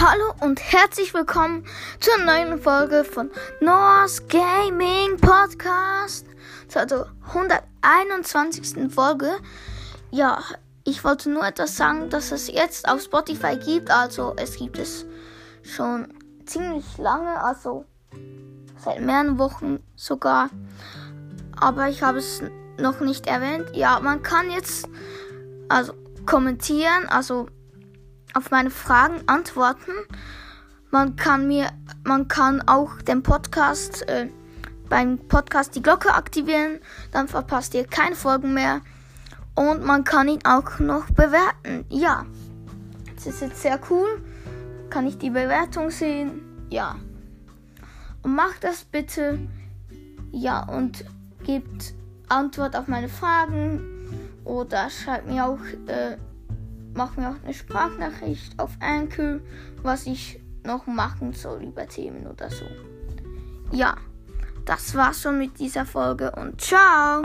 Hallo und herzlich willkommen zur neuen Folge von Noah's Gaming Podcast. Zur 121. Folge. Ja, ich wollte nur etwas sagen, dass es jetzt auf Spotify gibt. Also es gibt es schon ziemlich lange, also seit mehreren Wochen sogar. Aber ich habe es noch nicht erwähnt. Ja, man kann jetzt also kommentieren, also auf meine Fragen antworten. Man kann mir, man kann auch den Podcast, äh, beim Podcast die Glocke aktivieren, dann verpasst ihr keine Folgen mehr. Und man kann ihn auch noch bewerten. Ja, das ist jetzt sehr cool. Kann ich die Bewertung sehen? Ja. Und macht das bitte. Ja, und gebt Antwort auf meine Fragen. Oder schreibt mir auch äh, mach mir auch eine Sprachnachricht auf Anchor, was ich noch machen soll über Themen oder so. Ja, das war's schon mit dieser Folge und ciao!